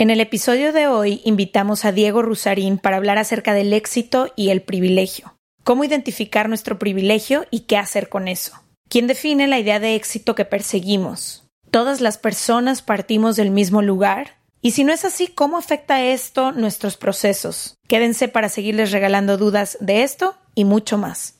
En el episodio de hoy invitamos a Diego Rusarín para hablar acerca del éxito y el privilegio. Cómo identificar nuestro privilegio y qué hacer con eso. ¿Quién define la idea de éxito que perseguimos? ¿Todas las personas partimos del mismo lugar? Y si no es así, ¿cómo afecta esto nuestros procesos? Quédense para seguirles regalando dudas de esto y mucho más.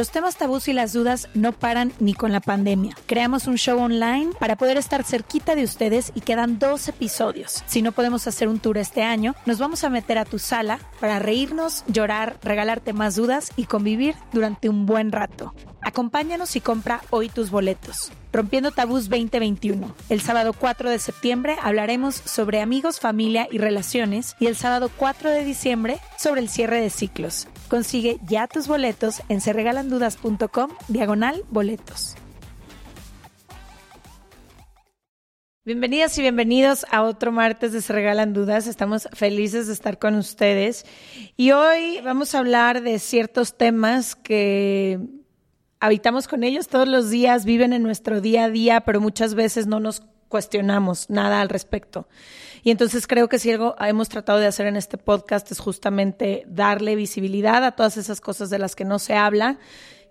Los temas tabús y las dudas no paran ni con la pandemia. Creamos un show online para poder estar cerquita de ustedes y quedan dos episodios. Si no podemos hacer un tour este año, nos vamos a meter a tu sala para reírnos, llorar, regalarte más dudas y convivir durante un buen rato. Acompáñanos y compra hoy tus boletos. Rompiendo Tabús 2021. El sábado 4 de septiembre hablaremos sobre amigos, familia y relaciones y el sábado 4 de diciembre sobre el cierre de ciclos. Consigue ya tus boletos en serregalandudas.com diagonal boletos. Bienvenidas y bienvenidos a otro martes de Se Regalan Dudas. Estamos felices de estar con ustedes. Y hoy vamos a hablar de ciertos temas que habitamos con ellos todos los días, viven en nuestro día a día, pero muchas veces no nos cuestionamos nada al respecto. Y entonces creo que si algo hemos tratado de hacer en este podcast es justamente darle visibilidad a todas esas cosas de las que no se habla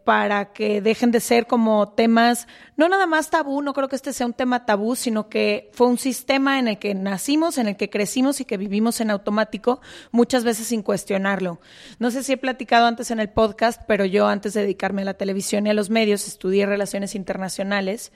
para que dejen de ser como temas, no nada más tabú, no creo que este sea un tema tabú, sino que fue un sistema en el que nacimos, en el que crecimos y que vivimos en automático, muchas veces sin cuestionarlo. No sé si he platicado antes en el podcast, pero yo antes de dedicarme a la televisión y a los medios estudié relaciones internacionales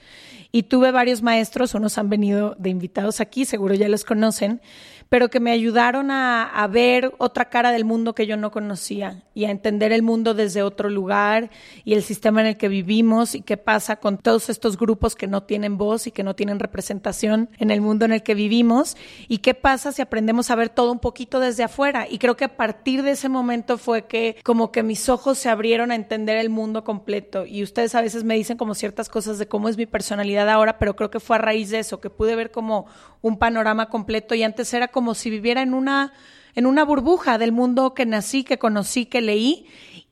y tuve varios maestros, unos han venido de invitados aquí, seguro ya los conocen, pero que me ayudaron a, a ver otra cara del mundo que yo no conocía y a entender el mundo desde otro lugar y el sistema en el que vivimos y qué pasa con todos estos grupos que no tienen voz y que no tienen representación en el mundo en el que vivimos y qué pasa si aprendemos a ver todo un poquito desde afuera. Y creo que a partir de ese momento fue que como que mis ojos se abrieron a entender el mundo completo y ustedes a veces me dicen como ciertas cosas de cómo es mi personalidad ahora, pero creo que fue a raíz de eso, que pude ver como un panorama completo y antes era como si viviera en una en una burbuja del mundo que nací, que conocí, que leí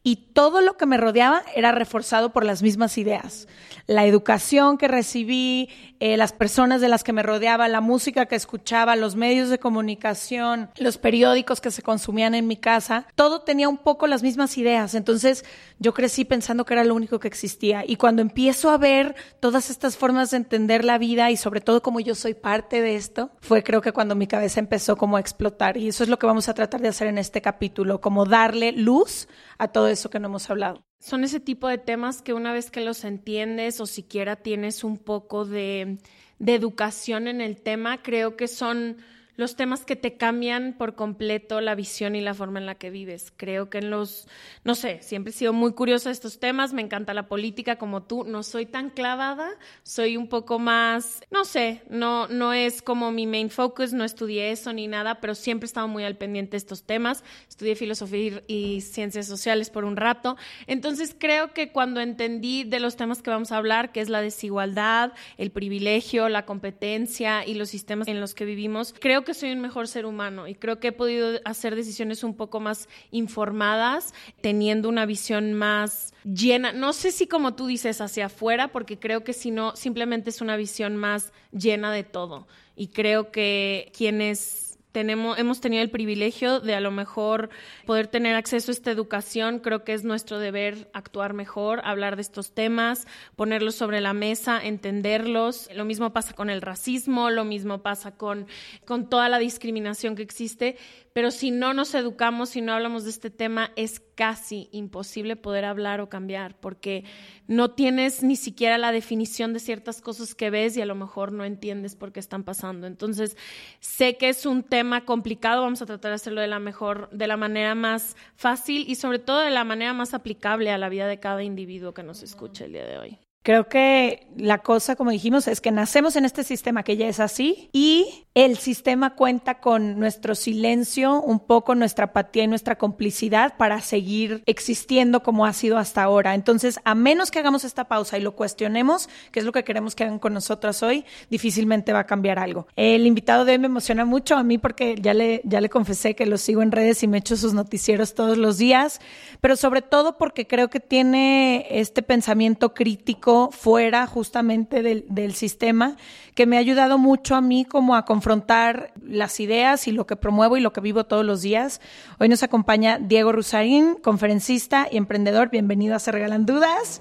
y todo lo que me rodeaba era reforzado por las mismas ideas. La educación que recibí, eh, las personas de las que me rodeaba, la música que escuchaba, los medios de comunicación, los periódicos que se consumían en mi casa, todo tenía un poco las mismas ideas. Entonces yo crecí pensando que era lo único que existía. Y cuando empiezo a ver todas estas formas de entender la vida y sobre todo como yo soy parte de esto, fue creo que cuando mi cabeza empezó como a explotar. Y eso es lo que vamos a tratar de hacer en este capítulo, como darle luz a todo eso que no hemos hablado. Son ese tipo de temas que una vez que los entiendes o siquiera tienes un poco de, de educación en el tema, creo que son los temas que te cambian por completo la visión y la forma en la que vives. Creo que en los, no sé, siempre he sido muy curiosa de estos temas, me encanta la política como tú, no soy tan clavada, soy un poco más, no sé, no, no es como mi main focus, no estudié eso ni nada, pero siempre he estado muy al pendiente de estos temas, estudié filosofía y ciencias sociales por un rato, entonces creo que cuando entendí de los temas que vamos a hablar, que es la desigualdad, el privilegio, la competencia y los sistemas en los que vivimos, creo que soy un mejor ser humano y creo que he podido hacer decisiones un poco más informadas, teniendo una visión más llena, no sé si como tú dices hacia afuera, porque creo que si no, simplemente es una visión más llena de todo. Y creo que quienes hemos tenido el privilegio de a lo mejor poder tener acceso a esta educación. Creo que es nuestro deber actuar mejor, hablar de estos temas, ponerlos sobre la mesa, entenderlos. Lo mismo pasa con el racismo, lo mismo pasa con, con toda la discriminación que existe pero si no nos educamos, si no hablamos de este tema, es casi imposible poder hablar o cambiar, porque no tienes ni siquiera la definición de ciertas cosas que ves y a lo mejor no entiendes por qué están pasando. Entonces, sé que es un tema complicado, vamos a tratar de hacerlo de la mejor, de la manera más fácil y sobre todo de la manera más aplicable a la vida de cada individuo que nos escuche el día de hoy. Creo que la cosa, como dijimos, es que nacemos en este sistema que ya es así y el sistema cuenta con nuestro silencio, un poco nuestra apatía y nuestra complicidad para seguir existiendo como ha sido hasta ahora. Entonces, a menos que hagamos esta pausa y lo cuestionemos, que es lo que queremos que hagan con nosotros hoy, difícilmente va a cambiar algo. El invitado de hoy me emociona mucho a mí porque ya le, ya le confesé que lo sigo en redes y me echo sus noticieros todos los días, pero sobre todo porque creo que tiene este pensamiento crítico fuera justamente del, del sistema que me ha ayudado mucho a mí como a confrontar las ideas y lo que promuevo y lo que vivo todos los días. Hoy nos acompaña Diego Rusarín, conferencista y emprendedor. Bienvenido a Se Regalan Dudas.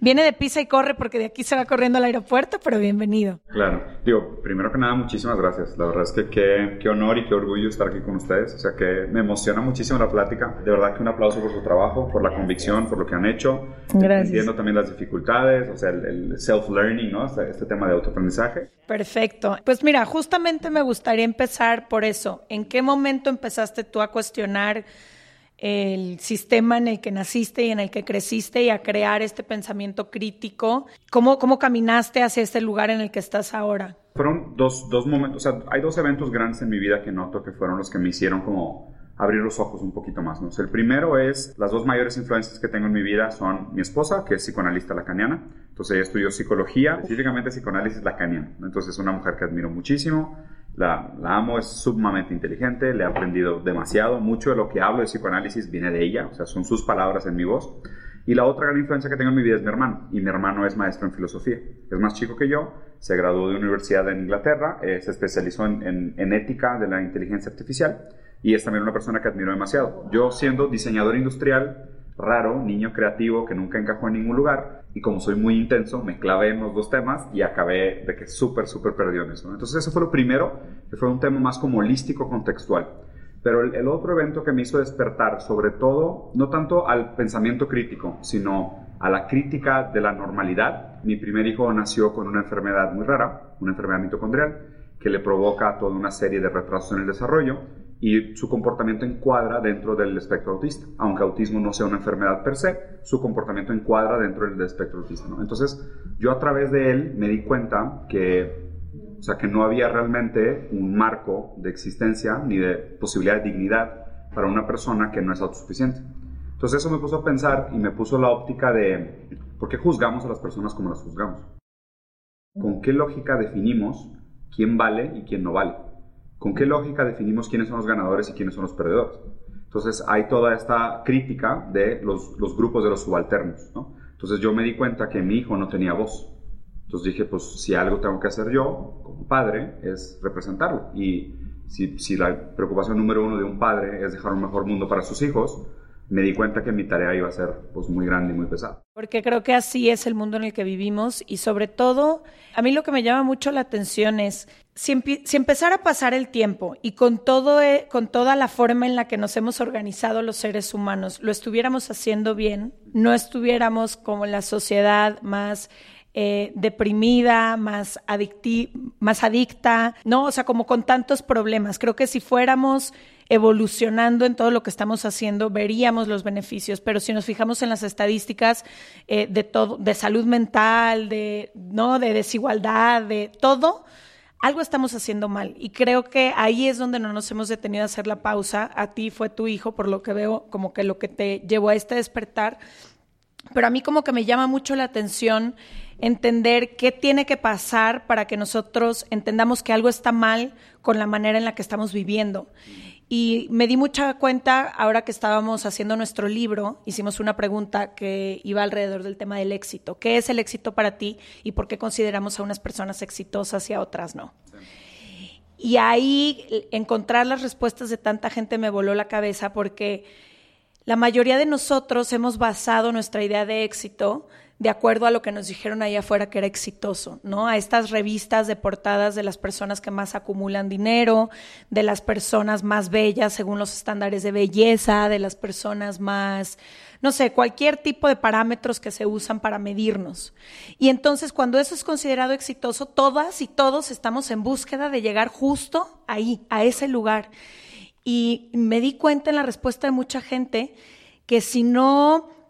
Viene de pisa y corre porque de aquí se va corriendo al aeropuerto, pero bienvenido. Claro. Digo, primero que nada, muchísimas gracias. La verdad es que qué, qué honor y qué orgullo estar aquí con ustedes. O sea, que me emociona muchísimo la plática. De verdad que un aplauso por su trabajo, por la convicción, por lo que han hecho. Gracias. Entiendo también las dificultades, o sea, el, el self-learning, ¿no? Este, este tema de autoaprendizaje. Perfecto. Pues mira, justamente me gustaría empezar por eso. ¿En qué momento empezaste tú a cuestionar el sistema en el que naciste y en el que creciste y a crear este pensamiento crítico. ¿Cómo, cómo caminaste hacia este lugar en el que estás ahora? Fueron dos, dos momentos, o sea, hay dos eventos grandes en mi vida que noto que fueron los que me hicieron como abrir los ojos un poquito más. ¿no? O sea, el primero es, las dos mayores influencias que tengo en mi vida son mi esposa, que es psicoanalista lacaniana. Entonces ella estudió psicología, específicamente psicoanálisis lacaniano. Entonces es una mujer que admiro muchísimo. La, amo, es sumamente inteligente, le he aprendido demasiado. Mucho de lo que hablo de psicoanálisis viene de ella, o sea, son sus palabras en mi voz. Y la otra gran influencia que tengo en mi vida es mi hermano. Y mi hermano es maestro en filosofía. Es más chico que yo, se graduó de universidad en Inglaterra, eh, se especializó en, en ética de la inteligencia artificial y es también una persona que admiro demasiado. Yo siendo diseñador industrial, raro, niño creativo que nunca encajó en ningún lugar y como soy muy intenso me clavé en los dos temas y acabé de que súper, súper perdido en eso. Entonces eso fue lo primero, que fue un tema más como holístico, contextual. Pero el, el, otro evento que me hizo despertar, sobre todo, no tanto al pensamiento crítico, sino a la crítica de la normalidad. Mi primer hijo nació con una enfermedad muy rara, una enfermedad mitocondrial, que le provoca toda una serie de retrasos en el desarrollo y su comportamiento encuadra dentro del espectro autista. Aunque autismo no sea una enfermedad per se, su comportamiento encuadra dentro del espectro autista. Entonces, yo a través de él me di cuenta que, o sea, que no había realmente un marco de existencia ni de posibilidad de dignidad para una persona que no es autosuficiente. Entonces eso me puso a pensar y me puso la óptica de por qué juzgamos a las personas como las juzgamos. ¿Con qué lógica definimos quién vale y quién no vale? ¿Con qué lógica definimos quiénes son los ganadores y quiénes son los perdedores? Entonces hay toda esta crítica de los, grupos de los subalternos. ¿no? Entonces yo me di cuenta que mi hijo no tenía voz. Entonces dije, pues si algo tengo que hacer yo como padre es representarlo. Y si la preocupación número uno de un padre es dejar un mejor mundo para sus hijos, me di cuenta que mi tarea iba a ser pues muy grande y muy pesada. Porque creo que así es el mundo en el que vivimos y sobre todo, a mí lo que me llama mucho la atención es si, empezara a pasar el tiempo y con todo e con toda la forma en la que nos hemos organizado los seres humanos lo estuviéramos haciendo bien, no estuviéramos como la sociedad más eh, deprimida, más, más adicta, ¿no? O sea, como con tantos problemas. Creo que si fuéramos evolucionando en todo lo que estamos haciendo, veríamos los beneficios. Pero si nos fijamos en las estadísticas eh, de todo, de salud mental, de, ¿no? de desigualdad, de todo, algo estamos haciendo mal. Y creo que ahí es donde no nos hemos detenido a hacer la pausa. A ti fue tu hijo, por lo que veo, como que lo que te llevó a este despertar. Pero a mí como que me llama mucho la atención entender qué tiene que pasar para que nosotros entendamos que algo está mal con la manera en la que estamos viviendo. Y me di mucha cuenta ahora que estábamos haciendo nuestro libro, hicimos una pregunta que iba alrededor del tema del éxito. ¿Qué es el éxito para ti y por qué consideramos a unas personas exitosas y a otras no? Y ahí encontrar las respuestas de tanta gente me voló la cabeza porque la mayoría de nosotros hemos basado nuestra idea de éxito de acuerdo a lo que nos dijeron allá afuera que era exitoso, ¿no? A estas revistas de portadas de las personas que más acumulan dinero, de las personas más bellas según los estándares de belleza, de las personas más, no sé, cualquier tipo de parámetros que se usan para medirnos. Y entonces cuando eso es considerado exitoso, todas y todos estamos en búsqueda de llegar justo ahí, a ese lugar. Y me di cuenta en la respuesta de mucha gente que si no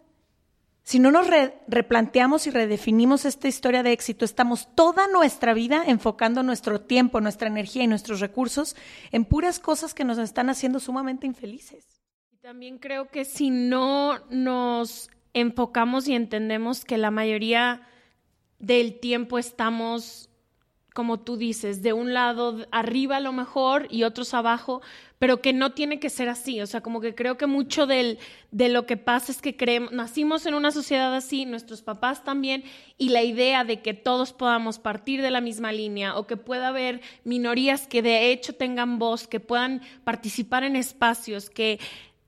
si no nos replanteamos y redefinimos esta historia de éxito, estamos toda nuestra vida enfocando nuestro tiempo, nuestra energía y nuestros recursos en puras cosas que nos están haciendo sumamente infelices. Y también creo que si no nos enfocamos y entendemos que la mayoría del tiempo estamos como tú dices, de un lado arriba a lo mejor y otros abajo, pero que no tiene que ser así. O sea, como que creo que mucho del, de lo que pasa es que creemos, nacimos en una sociedad así, nuestros papás también, y la idea de que todos podamos partir de la misma línea o que pueda haber minorías que de hecho tengan voz, que puedan participar en espacios, que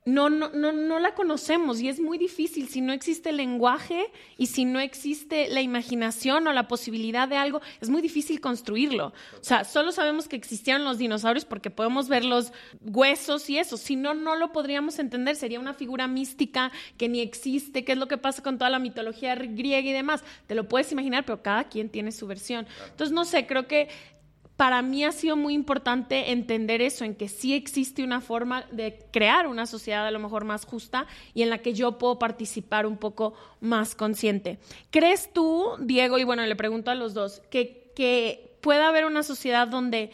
no, no, no, no la conocemos y es muy difícil si no existe el lenguaje y si no existe la imaginación o la posibilidad de algo, es muy difícil construirlo. O sea, solo sabemos que existieron los dinosaurios porque podemos ver los huesos y eso. Si no, no lo podríamos entender. Sería una figura mística que ni existe, qué es lo que pasa con toda la mitología griega y demás. Te lo puedes imaginar, pero cada quien tiene su versión. Entonces, no sé, creo que para mí ha sido muy importante entender eso, en que sí existe una forma de crear una sociedad a lo mejor más justa y en la que yo puedo participar un poco más consciente. ¿Crees tú, Diego, y bueno, le pregunto a los dos, que, que pueda haber una sociedad donde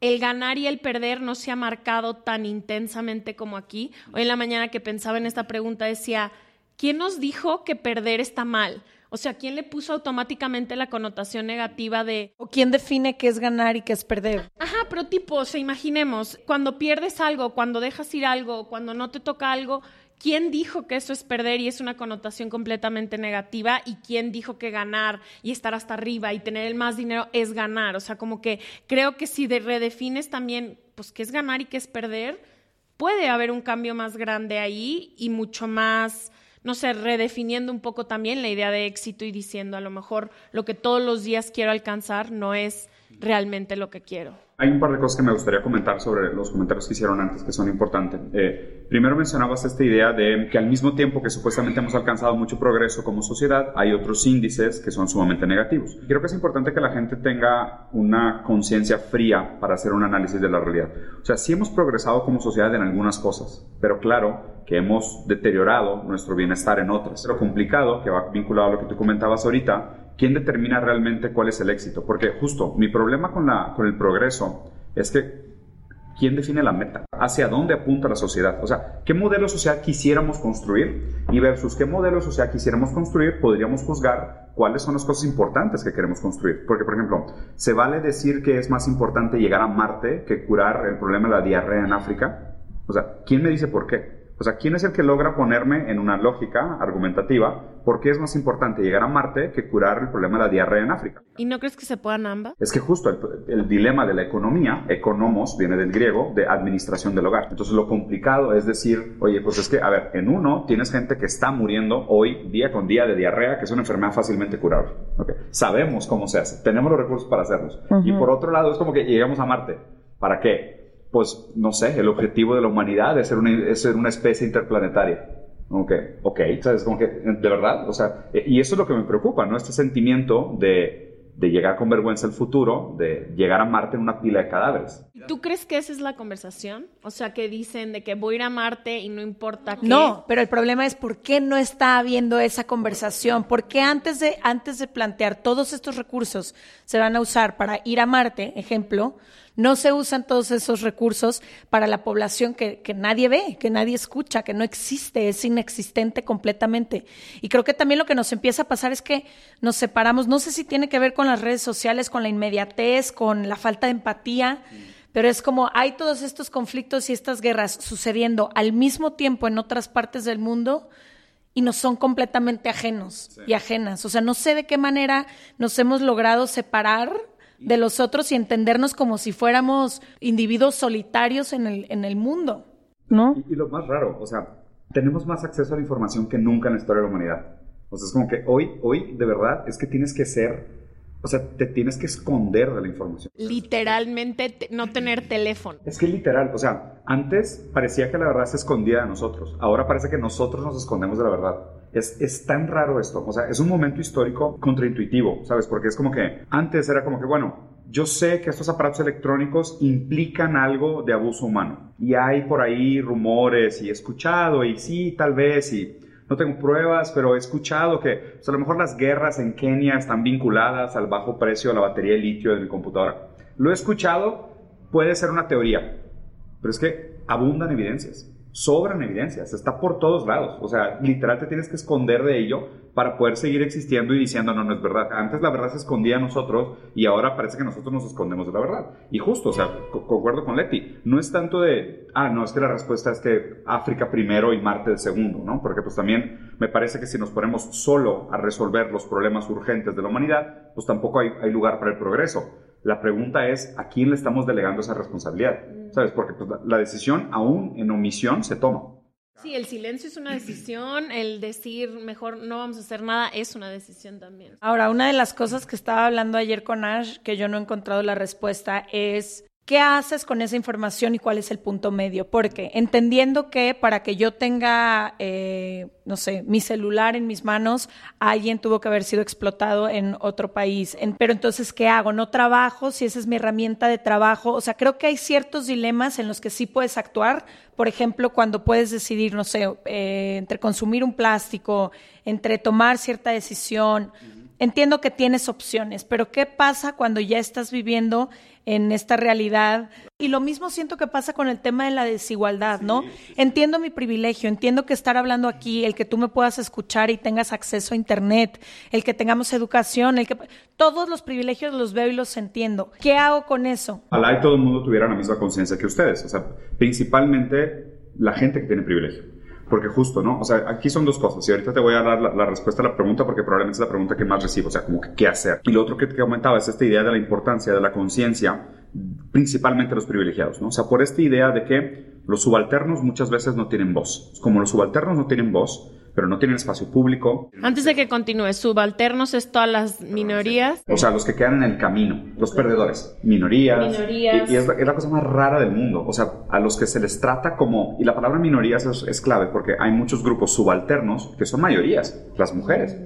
el ganar y el perder no se ha marcado tan intensamente como aquí? Hoy en la mañana que pensaba en esta pregunta decía, ¿quién nos dijo que perder está mal? O sea, ¿quién le puso automáticamente la connotación negativa de... ¿O quién define qué es ganar y qué es perder? Ajá, pero tipo, o sea, imaginemos, cuando pierdes algo, cuando dejas ir algo, cuando no te toca algo, ¿quién dijo que eso es perder y es una connotación completamente negativa? ¿Y quién dijo que ganar y estar hasta arriba y tener el más dinero es ganar? O sea, como que creo que si redefines también, pues, qué es ganar y qué es perder, puede haber un cambio más grande ahí y mucho más no sé, redefiniendo un poco también la idea de éxito y diciendo a lo mejor lo que todos los días quiero alcanzar no es realmente lo que quiero. Hay un par de cosas que me gustaría comentar sobre los comentarios que hicieron antes que son importantes. Eh, primero mencionabas esta idea de que al mismo tiempo que supuestamente hemos alcanzado mucho progreso como sociedad, hay otros índices que son sumamente negativos. Creo que es importante que la gente tenga una conciencia fría para hacer un análisis de la realidad. O sea, sí hemos progresado como sociedad en algunas cosas, pero claro que hemos deteriorado nuestro bienestar en otras. Lo complicado, que va vinculado a lo que tú comentabas ahorita, ¿quién determina realmente cuál es el éxito? Porque justo mi problema con, la, con el progreso es que ¿quién define la meta? ¿Hacia dónde apunta la sociedad? O sea, ¿qué modelo social quisiéramos construir? Y versus qué modelo social quisiéramos construir, podríamos juzgar cuáles son las cosas importantes que queremos construir. Porque, por ejemplo, ¿se vale decir que es más importante llegar a Marte que curar el problema de la diarrea en África? O sea, ¿quién me dice por qué? O sea, ¿quién es el que logra ponerme en una lógica argumentativa por qué es más importante llegar a Marte que curar el problema de la diarrea en África? ¿Y no crees que se puedan ambas? Es que justo el, dilema de la economía, economos, viene del griego, de administración del hogar. Entonces lo complicado es decir, oye, pues es que, a ver, en uno tienes gente que está muriendo hoy día con día de diarrea, que es una enfermedad fácilmente curable. Okay. Sabemos cómo se hace, tenemos los recursos para hacerlos. Y por otro lado es como que llegamos a Marte. ¿Para qué? Pues, no sé, el objetivo de la humanidad es ser una, ser una especie interplanetaria. Que, ok, ¿sabes? Como que, de verdad, o sea, eh, y eso es lo que me preocupa, ¿no? Este sentimiento de de llegar con vergüenza al futuro, de llegar a Marte en una pila de cadáveres. ¿Tú crees que esa es la conversación? O sea, que dicen de que voy a ir a Marte y no importa qué. No, pero el problema es por qué no está habiendo esa conversación. ¿Por qué antes de, antes de plantear todos estos recursos se van a usar para ir a Marte, ejemplo, no se usan todos esos recursos para la población que, que, nadie ve, que nadie escucha, que no existe, es inexistente completamente. Y creo que también lo que nos empieza a pasar es que nos separamos, no sé si tiene que ver con las redes sociales, con la inmediatez, con la falta de empatía. Pero es como hay todos estos conflictos y estas guerras sucediendo al mismo tiempo en otras partes del mundo y nos son completamente ajenos y ajenas. O sea, no sé de qué manera nos hemos logrado separar de los otros y entendernos como si fuéramos individuos solitarios en el, en el mundo, ¿no? Y, y, lo más raro, o sea, tenemos más acceso a la información que nunca en la historia de la humanidad. O sea, es como que hoy, hoy, de verdad, es que tienes que ser o sea, te tienes que esconder de la información. Literalmente no tener teléfono. Es que literal, o sea, antes parecía que la verdad se escondía de nosotros. Ahora parece que nosotros nos escondemos de la verdad. Es, es tan raro esto. O sea, es un momento histórico contraintuitivo, ¿sabes? Porque es como que antes era como que, bueno, yo sé que estos aparatos electrónicos implican algo de abuso humano. Y hay por ahí rumores y he escuchado y sí, tal vez y no tengo pruebas, pero he escuchado que pues, a lo mejor las guerras en Kenia están vinculadas al bajo precio de la batería de litio de mi computadora. Lo he escuchado, puede ser una teoría, pero es que abundan evidencias sobran evidencias, está por todos lados. O sea, literal te tienes que esconder de ello para poder seguir existiendo y diciendo, no, no es verdad. Antes la verdad se escondía a nosotros y ahora parece que nosotros nos escondemos de la verdad. Y justo, o sea, concuerdo con Leti, no es tanto de, ah, no, es que la respuesta es que África primero y Marte de segundo, ¿no? Porque pues también me parece que si nos ponemos solo a resolver los problemas urgentes de la humanidad, pues tampoco hay, hay lugar para el progreso. La pregunta es, ¿a quién le estamos delegando esa responsabilidad? ¿Sabes? Porque pues, la decisión, aún en omisión, se toma. Sí, el silencio es una decisión, el decir mejor no vamos a hacer nada es una decisión también. Ahora, una de las cosas que estaba hablando ayer con Ash, que yo no he encontrado la respuesta, es ¿Qué haces con esa información y cuál es el punto medio? Porque entendiendo que para que yo tenga, eh, no sé, mi celular en mis manos, alguien tuvo que haber sido explotado en otro país. pero entonces, ¿qué hago? ¿No trabajo? Si esa es mi herramienta de trabajo. O sea, creo que hay ciertos dilemas en los que sí puedes actuar. Por ejemplo, cuando puedes decidir, no sé, eh, entre consumir un plástico, entre tomar cierta decisión. Entiendo que tienes opciones, pero ¿qué pasa cuando ya estás viviendo en esta realidad. Y lo mismo siento que pasa con el tema de la desigualdad, ¿no? Entiendo mi privilegio, entiendo que estar hablando aquí, el que tú me puedas escuchar y tengas acceso a Internet, el que tengamos educación, el que... Todos los privilegios los veo y los entiendo. ¿Qué hago con eso? Ojalá y todo el mundo tuviera la misma conciencia que ustedes, o sea, principalmente la gente que tiene privilegio. Porque justo, ¿no? O sea, aquí son dos cosas. Y ahorita te voy a dar la, respuesta a la pregunta porque probablemente es la pregunta que más recibo. O sea, como que qué hacer. Y lo otro que te comentaba es esta idea de la importancia de la conciencia, principalmente los privilegiados, ¿no? O sea, por esta idea de que los subalternos muchas veces no tienen voz. Como los subalternos no tienen voz, pero no tienen espacio público. Antes de que continúe, subalternos es todas las minorías. O sea, los que quedan en el camino, los perdedores, minorías. Minorías. Y, es, la, cosa más rara del mundo. O sea, a los que se les trata como, y la palabra minorías es, es clave porque hay muchos grupos subalternos que son mayorías, las mujeres.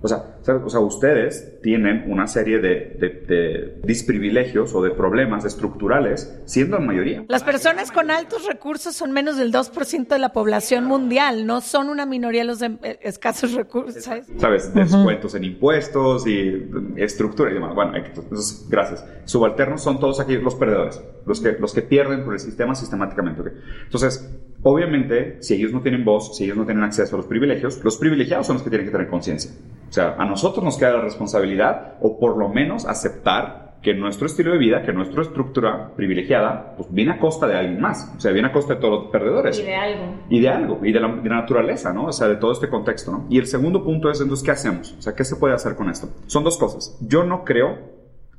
O sea, o sea, ustedes tienen una serie de, de, disprivilegios o de problemas estructurales siendo en mayoría. Las personas con altos recursos son menos del 2% de la población mundial, no son una minoría los de eh, escasos recursos. ¿Sabes? ¿Sabes? Descuentos en impuestos y estructura y demás. Bueno, entonces, gracias. Subalternos son todos aquellos los perdedores, los que, los que pierden por el sistema sistemáticamente. Entonces, obviamente, si ellos no tienen voz, si ellos no tienen acceso a los privilegios, los privilegiados son los que tienen que tener conciencia. O sea, a nosotros nos queda la responsabilidad, o por lo menos aceptar que nuestro estilo de vida, que nuestra estructura privilegiada, pues viene a costa de alguien más. O sea, viene a costa de todos los perdedores. Y de algo. Y de algo, y de la, de la, naturaleza, ¿no? O sea, de todo este contexto, ¿no? Y el segundo punto es, entonces, ¿qué hacemos? O sea, ¿qué se puede hacer con esto? Son dos cosas. Yo no creo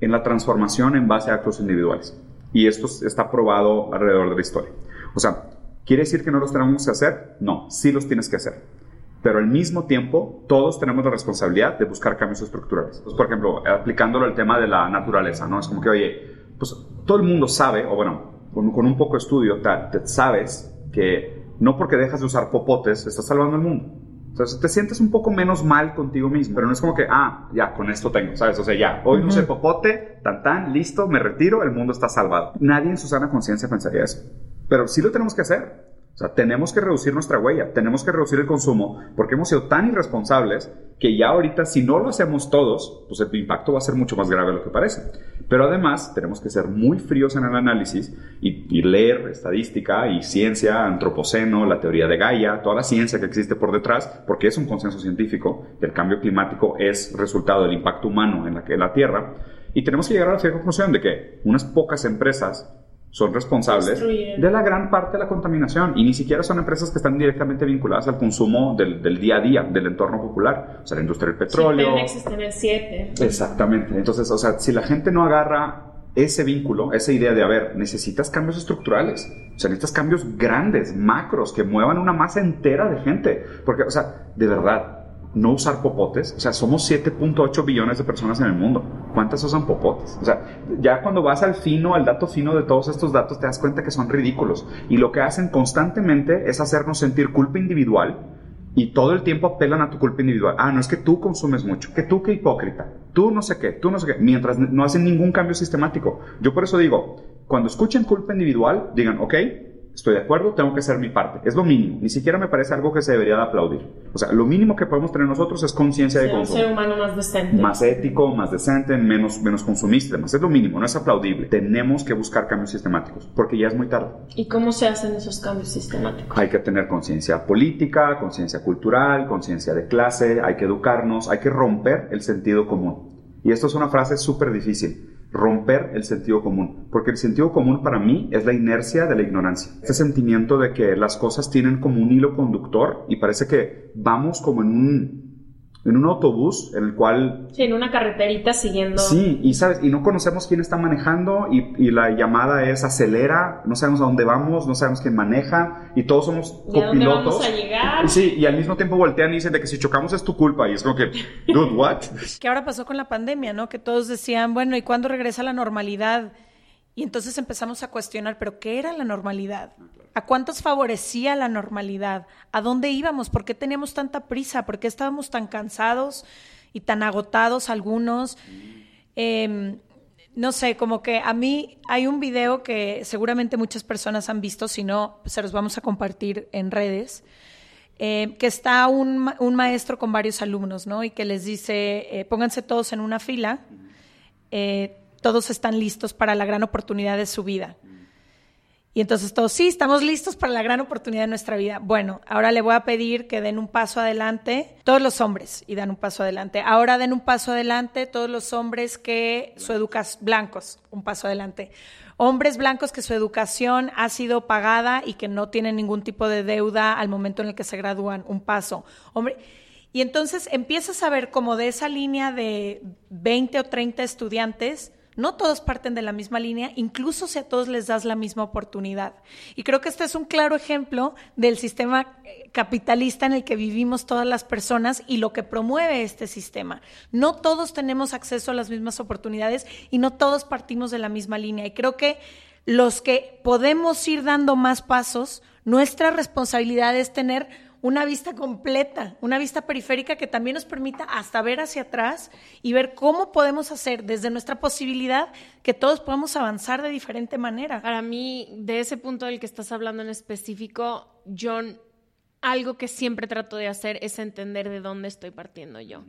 en la transformación en base a actos individuales. Y esto está probado alrededor de la historia. O sea, ¿quiere decir que no los tenemos que hacer? No, sí los tienes que hacer pero al mismo tiempo todos tenemos la responsabilidad de buscar cambios estructurales. Pues, por ejemplo, aplicándolo al tema de la naturaleza, ¿no? Es como que, oye, pues todo el mundo sabe, o bueno, con, un poco de estudio, te, sabes que no porque dejas de usar popotes, estás salvando el mundo. Entonces te sientes un poco menos mal contigo mismo, pero no es como que, ah, ya, con esto tengo, ¿sabes? O sea, ya, hoy no sé popote, tan tan, listo, me retiro, el mundo está salvado. Nadie en su sana conciencia pensaría eso. Pero sí lo tenemos que hacer. O sea, tenemos que reducir nuestra huella, tenemos que reducir el consumo, porque hemos sido tan irresponsables que ya ahorita, si no lo hacemos todos, pues el impacto va a ser mucho más grave de lo que parece. Pero además, tenemos que ser muy fríos en el análisis y, leer estadística y ciencia, antropoceno, la teoría de Gaia, toda la ciencia que existe por detrás, porque es un consenso científico que el cambio climático es resultado del impacto humano en la, en la Tierra. Y tenemos que llegar a la conclusión de que unas pocas empresas son responsables de la gran parte de la contaminación y ni siquiera son empresas que están directamente vinculadas al consumo del, del día a día, del entorno popular, o sea, la industria del petróleo. Sí, en el 7. Exactamente. Entonces, o sea, si la gente no agarra ese vínculo, esa idea de, a ver, necesitas cambios estructurales, o sea, necesitas cambios grandes, macros, que muevan una masa entera de gente, porque, o sea, de verdad, no usar popotes, o sea, somos 7.8 billones de personas en el mundo. ¿Cuántas usan popotes? O sea, ya cuando vas al fino, al dato fino de todos estos datos, te das cuenta que son ridículos. Y lo que hacen constantemente es hacernos sentir culpa individual y todo el tiempo apelan a tu culpa individual. Ah, no es que tú consumes mucho, que tú qué hipócrita, tú no sé qué, tú no sé qué, mientras no hacen ningún cambio sistemático. Yo por eso digo, cuando escuchen culpa individual, digan, ok, estoy de acuerdo, tengo que hacer mi parte. Es lo mínimo, ni siquiera me parece algo que se debería de aplaudir. O sea, lo mínimo que podemos tener nosotros es conciencia de Ser un consumo ser humano más decente. más ético, más decente, menos, menos consumista, más es lo mínimo, no es aplaudible. Tenemos que buscar cambios sistemáticos, porque ya es muy tarde. ¿Y cómo se hacen esos cambios sistemáticos? Hay que tener conciencia política, conciencia cultural, conciencia de clase, hay que educarnos, hay que romper el sentido común. Y esto es una frase súper difícil, romper el sentido común, porque el sentido común para mí es la inercia de la ignorancia. Este sentimiento de que las cosas tienen como un hilo conductor y parece que vamos como en un, en un autobús en el cual Sí, en una carreterita siguiendo. Sí, y sabes, y no conocemos quién está manejando y, y la llamada es acelera, no sabemos a dónde vamos, no sabemos quién maneja y todos somos ¿Y a dónde copilotos. vamos a llegar? Y sí, y al mismo tiempo voltean y dicen de que si chocamos es tu culpa y es como que, dude, what? Que ahora pasó con la pandemia, ¿no? Que todos decían, bueno, ¿y cuándo regresa la normalidad? Y entonces empezamos a cuestionar, ¿pero qué era la normalidad? ¿A cuántos favorecía la normalidad? ¿A dónde íbamos? ¿Por qué teníamos tanta prisa? ¿Por qué estábamos tan cansados y tan agotados algunos? Eh, no sé, como que a mí hay un video que seguramente muchas personas han visto, si no, se los vamos a compartir en redes, eh, que está un maestro con varios alumnos, ¿no? Y que les dice, eh, pónganse todos en una fila, eh, todos están listos para la gran oportunidad de su vida. Y entonces todos, sí, estamos listos para la gran oportunidad de nuestra vida. Bueno, ahora le voy a pedir que den un paso adelante, todos los hombres, y dan un paso adelante. Ahora den un paso adelante todos los hombres que su educación, blancos, un paso adelante. Hombres blancos que su educación ha sido pagada y que no tienen ningún tipo de deuda al momento en el que se gradúan, un paso. Hombre, y entonces empiezas a ver como de esa línea de 20 o 30 estudiantes, no todos parten de la misma línea, incluso si a todos les das la misma oportunidad. Y creo que este es un claro ejemplo del sistema eh, capitalista en el que vivimos todas las personas y lo que promueve este sistema. No todos tenemos acceso a las mismas oportunidades y no todos partimos de la misma línea. Y creo que los que podemos ir dando más pasos, nuestra responsabilidad es tener una vista completa, una vista periférica que también nos permita hasta ver hacia atrás y ver cómo podemos hacer desde nuestra posibilidad que todos podamos avanzar de diferente manera. Para mí, de ese punto del que estás hablando en específico, yo algo que siempre trato de hacer es entender de dónde estoy partiendo yo.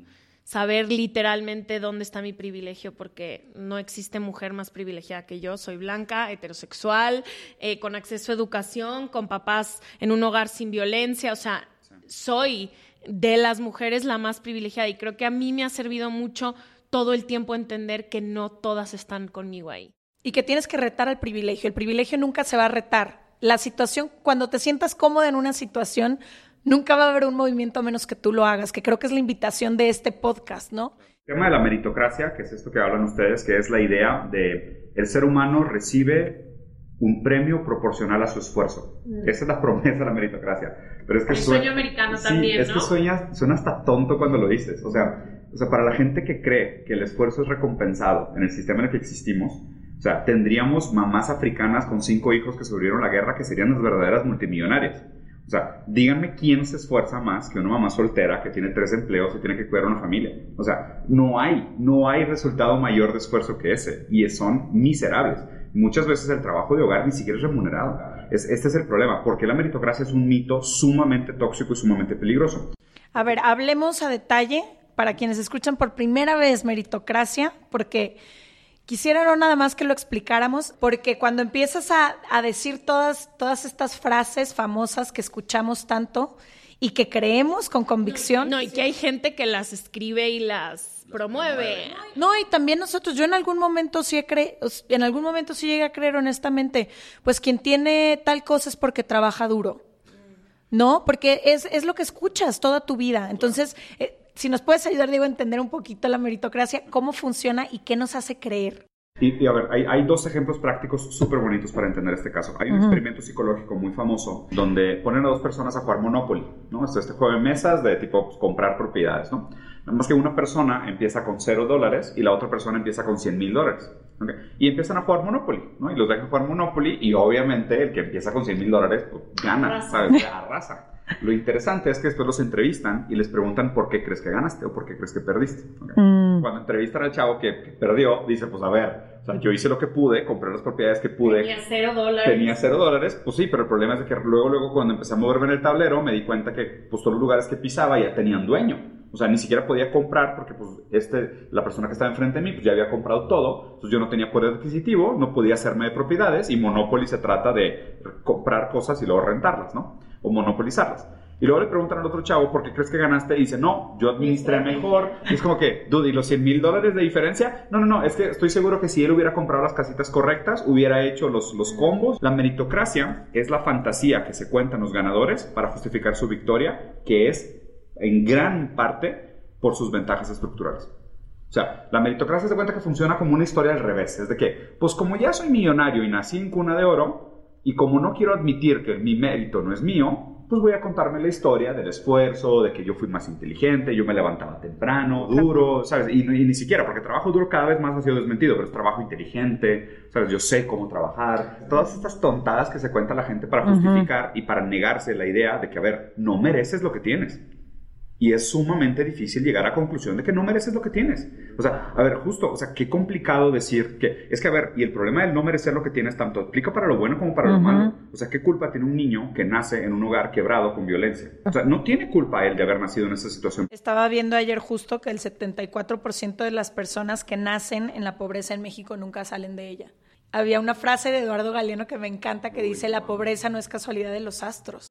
Saber literalmente dónde está mi privilegio, porque no existe mujer más privilegiada que yo. Soy blanca, heterosexual, eh, con acceso a educación, con papás en un hogar sin violencia. O sea, soy de las mujeres la más privilegiada y creo que a mí me ha servido mucho todo el tiempo entender que no todas están conmigo ahí. Y que tienes que retar al privilegio. El privilegio nunca se va a retar. La situación, cuando te sientas cómoda en una situación, nunca va a haber un movimiento a menos que tú lo hagas, que creo que es la invitación de este podcast, ¿no? El tema de la meritocracia, que es esto que hablan ustedes, que es la idea de el ser humano recibe un premio proporcional a su esfuerzo. Esa es la promesa de la meritocracia. Pero es que El sueño americano sí, también, es ¿no? que sueña, suena hasta tonto cuando lo dices. O sea, o sea, para la gente que cree que el esfuerzo es recompensado en el sistema en el que existimos, o sea, tendríamos mamás africanas con cinco hijos que sobrevivieron la guerra que serían las verdaderas multimillonarias. O sea, díganme quién se esfuerza más que una mamá soltera que tiene tres empleos y tiene que cuidar a una familia. O sea, no hay, no hay resultado mayor de esfuerzo que ese. Y son miserables. Muchas veces el trabajo de hogar ni siquiera es remunerado. Es, este es el problema, porque la meritocracia es un mito sumamente tóxico y sumamente peligroso. A ver, hablemos a detalle para quienes escuchan por primera vez meritocracia, porque Quisiera no nada más que lo explicáramos, porque cuando empiezas a, decir todas, todas estas frases famosas que escuchamos tanto y que creemos con convicción. No, y que hay gente que las escribe y las promueve. No, y también nosotros, yo en algún momento sí he cre en algún momento sí llegué a creer honestamente, pues quien tiene tal cosa es porque trabaja duro. ¿No? Porque es, es lo que escuchas toda tu vida. Entonces, eh, si nos puedes ayudar, digo, a entender un poquito la meritocracia, cómo funciona y qué nos hace creer. Y, a ver, hay, dos ejemplos prácticos súper bonitos para entender este caso. Hay un experimento psicológico muy famoso donde ponen a dos personas a jugar Monopoly, ¿no? Este, este juego de mesas de tipo pues, comprar propiedades, ¿no? Nada más que una persona empieza con cero dólares y la otra persona empieza con 100 mil dólares. Y empiezan a jugar Monopoly, ¿no? Y los dejan jugar Monopoly y obviamente el que empieza con 100 mil dólares pues, gana, ¿sabes? Arrasa. Lo interesante es que después los entrevistan y les preguntan por qué crees que ganaste o por qué crees que perdiste. Mm. Cuando entrevistan al chavo que, perdió, dice, pues a ver, o sea, yo hice lo que pude, compré las propiedades que pude. Tenía cero dólares. Tenía cero dólares, pues sí, pero el problema es que luego, luego cuando empecé a moverme en el tablero, me di cuenta que pues todos los lugares que pisaba ya tenían dueño. O sea, ni siquiera podía comprar porque pues este, la persona que estaba enfrente de mí pues ya había comprado todo. Entonces yo no tenía poder adquisitivo, no podía hacerme de propiedades y Monopoly se trata de comprar cosas y luego rentarlas, ¿no? O monopolizarlas. Y luego le preguntan al otro chavo, ¿por qué crees que ganaste? Y dice, no, yo administré mejor. Y es como que, dude, ¿y los 100 mil dólares de diferencia? No, no, no, es que estoy seguro que si él hubiera comprado las casitas correctas, hubiera hecho los, los combos. La meritocracia es la fantasía que se cuentan los ganadores para justificar su victoria, que es en gran parte por sus ventajas estructurales. O sea, la meritocracia se cuenta que funciona como una historia al revés. Es de que, pues como ya soy millonario y nací en cuna de oro, y como no quiero admitir que mi mérito no es mío, pues voy a contarme la historia del esfuerzo, de que yo fui más inteligente, yo me levantaba temprano, duro, ¿sabes? Y, ni siquiera, porque trabajo duro cada vez más ha sido desmentido, pero es trabajo inteligente, ¿sabes? Yo sé cómo trabajar. Todas estas tontadas que se cuenta la gente para justificar y para negarse la idea de que, a ver, no mereces lo que tienes. Y es sumamente difícil llegar a la conclusión de que no mereces lo que tienes. O sea, a ver, justo, o sea, qué complicado decir que es que, a ver, y el problema del no merecer lo que tienes tanto aplica para lo bueno como para lo malo. O sea, ¿qué culpa tiene un niño que nace en un hogar quebrado con violencia? O sea, no tiene culpa él de haber nacido en esa situación. Estaba viendo ayer justo que el 74% de las personas que nacen en la pobreza en México nunca salen de ella. Había una frase de Eduardo Galeano que me encanta que dice, la pobreza no es casualidad de los astros.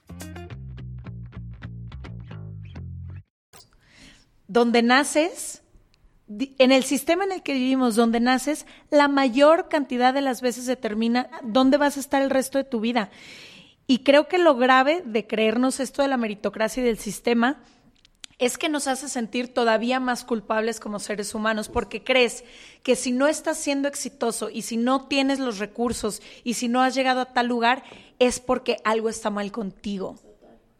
Donde naces, en el sistema en el que vivimos, donde naces, la mayor cantidad de las veces determina dónde vas a estar el resto de tu vida. Y creo que lo grave de creernos esto de la meritocracia y del sistema es que nos hace sentir todavía más culpables como seres humanos, porque crees que si no estás siendo exitoso y si no tienes los recursos y si no has llegado a tal lugar, es porque algo está mal contigo,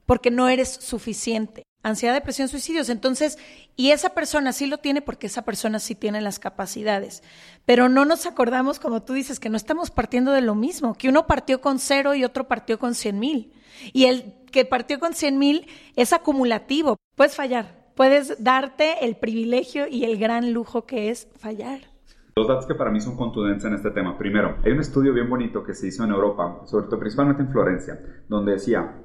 porque no eres suficiente ansiedad, depresión, suicidios. Entonces, y esa persona sí lo tiene porque esa persona sí tiene las capacidades. Pero no nos acordamos, como tú dices, que no estamos partiendo de lo mismo, que uno partió con cero y otro partió con cien mil. Y el que partió con cien mil es acumulativo. Puedes fallar, puedes darte el privilegio y el gran lujo que es fallar. Dos datos que para mí son contundentes en este tema. Primero, hay un estudio bien bonito que se hizo en Europa, sobre todo principalmente en Florencia, donde decía,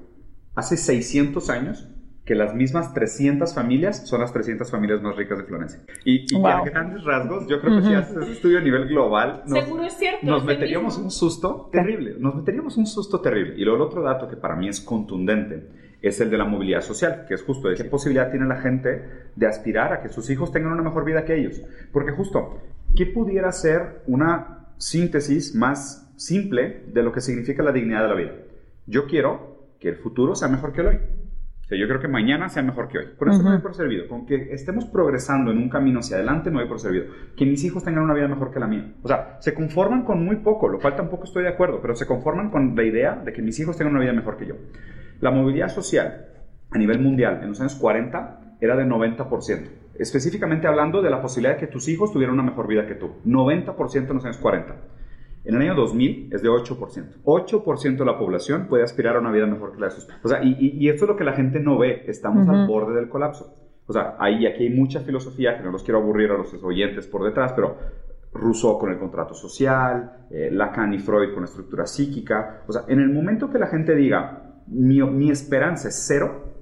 hace 600 años que las mismas 300 familias son las 300 familias más ricas de Florencia. Y, y a grandes rasgos, yo creo que si haces ese estudio a nivel global, nos, Seguro es cierto, nos es meteríamos un susto terrible. Nos meteríamos un susto terrible. Y luego el otro dato que para mí es contundente es el de la movilidad social, que es justo de qué posibilidad tiene la gente de aspirar a que sus hijos tengan una mejor vida que ellos. Porque justo, ¿qué pudiera ser una síntesis más simple de lo que significa la dignidad de la vida? Yo quiero que el futuro sea mejor que el hoy. O sea, yo creo que mañana sea mejor que hoy. Con eso no hay por servido. Con que estemos progresando en un camino hacia adelante no hay por servido. Que mis hijos tengan una vida mejor que la mía. O sea, se conforman con muy poco, lo cual tampoco estoy de acuerdo, pero se conforman con la idea de que mis hijos tengan una vida mejor que yo. La movilidad social a nivel mundial en los años 40 era de 90%. Específicamente hablando de la posibilidad de que tus hijos tuvieran una mejor vida que tú. 90% en los años 40. En el año 2000 es de 8%. 8% de la población puede aspirar a una vida mejor que la de sus O sea, y, y, y esto es lo que la gente no ve. Estamos al borde del colapso. O sea, ahí, aquí hay mucha filosofía que no los quiero aburrir a los oyentes por detrás, pero Rousseau con el contrato social, eh, Lacan y Freud con la estructura psíquica. O sea, en el momento que la gente diga, mi, mi esperanza es cero,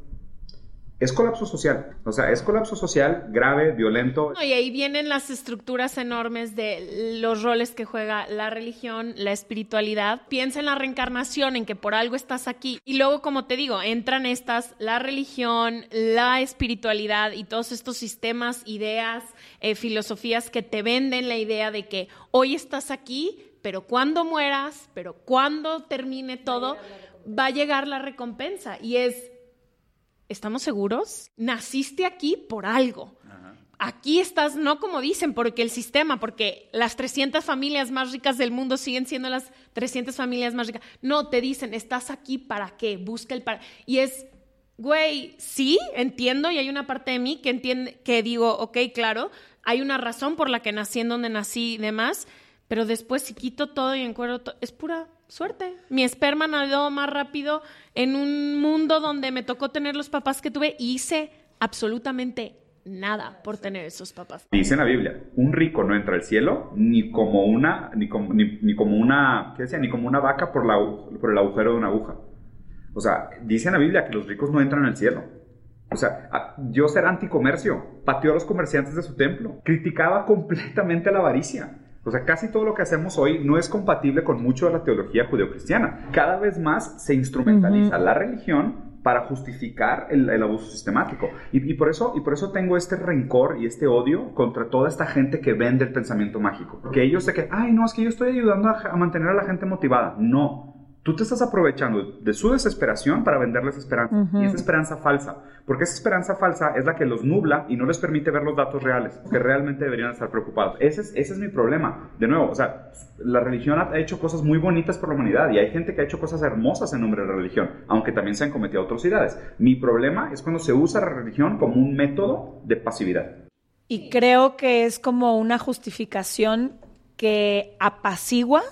es colapso social. O sea, es colapso social grave, violento. No, y ahí vienen las estructuras enormes de los roles que juega la religión, la espiritualidad. Piensa en la reencarnación, en que por algo estás aquí. Y luego, como te digo, entran estas, la religión, la espiritualidad y todos estos sistemas, ideas, eh, filosofías que te venden la idea de que hoy estás aquí, pero cuando mueras, pero cuando termine todo, va a llegar la recompensa. Y es ¿estamos seguros? Naciste aquí por algo. Aquí estás, no como dicen, porque el sistema, porque las 300 familias más ricas del mundo siguen siendo las 300 familias más ricas. No, te dicen, estás aquí para qué, busca el para. Y es, güey, sí, entiendo, y hay una parte de mí que entiende, que digo, ok, claro, hay una razón por la que nací en donde nací y demás, pero después si quito todo y encuentro todo, es pura suerte. Mi esperma nadó más rápido en un mundo donde me tocó tener los papás que tuve y hice absolutamente nada por tener esos papás. Dice en la Biblia, un rico no entra al cielo ni como una, ni como, ni, como una, ¿qué decía? Ni como una vaca por, la, por el agujero de una aguja. O sea, dice en la Biblia que los ricos no entran al cielo. O sea, Dios era anticomercio, pateó a los comerciantes de su templo, criticaba completamente la avaricia. O sea, casi todo lo que hacemos hoy no es compatible con mucho de la teología judeocristiana. Cada vez más se instrumentaliza la religión para justificar el, abuso sistemático. Y, por eso, y por eso tengo este rencor y este odio contra toda esta gente que vende el pensamiento mágico. Que ellos de que, ay, no, es que yo estoy ayudando a mantener a la gente motivada. No, tú te estás aprovechando de su desesperación para venderles esperanza. Y esa esperanza falsa. Porque esa esperanza falsa es la que los nubla y no les permite ver los datos reales, que realmente deberían estar preocupados. Ese es, ese es mi problema. De nuevo, o sea, la religión ha hecho cosas muy bonitas por la humanidad y hay gente que ha hecho cosas hermosas en nombre de la religión, aunque también se han cometido atrocidades. Mi problema es cuando se usa la religión como un método de pasividad. Y creo que es como una justificación que apacigua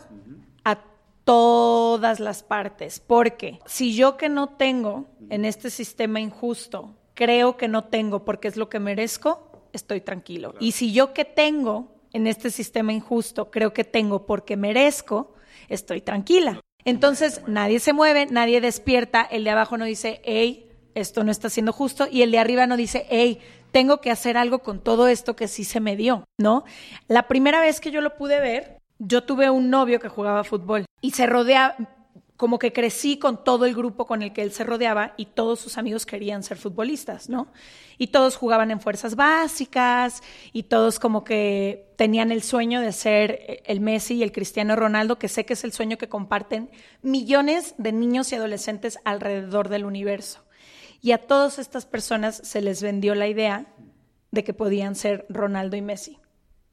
todas las partes. Porque si yo que no tengo en este sistema injusto, creo que no tengo porque es lo que merezco, estoy tranquilo. Y si yo que tengo en este sistema injusto, creo que tengo porque merezco, estoy tranquila. Entonces nadie se mueve, nadie despierta, el de abajo no dice, hey, esto no está siendo justo, y el de arriba no dice, hey, tengo que hacer algo con todo esto que sí se me dio, ¿no? La primera vez que yo lo pude ver, yo tuve un novio que jugaba fútbol y se rodea, como que crecí con todo el grupo con el que él se rodeaba y todos sus amigos querían ser futbolistas, ¿no? Y todos jugaban en fuerzas básicas y todos como que tenían el sueño de ser el Messi y el Cristiano Ronaldo, que sé que es el sueño que comparten millones de niños y adolescentes alrededor del universo. Y a todas estas personas se les vendió la idea de que podían ser Ronaldo y Messi.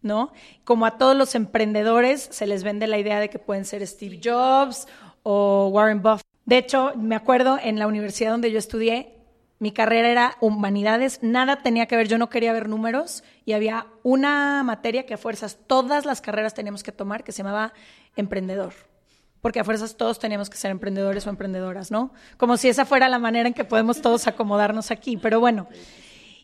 ¿No? Como a todos los emprendedores se les vende la idea de que pueden ser Steve Jobs o Warren Buffett. De hecho, me acuerdo en la universidad donde yo estudié, mi carrera era humanidades, nada tenía que ver, yo no quería ver números y había una materia que a fuerzas todas las carreras teníamos que tomar que se llamaba emprendedor. Porque a fuerzas todos teníamos que ser emprendedores o emprendedoras, ¿no? Como si esa fuera la manera en que podemos todos acomodarnos aquí. Pero bueno,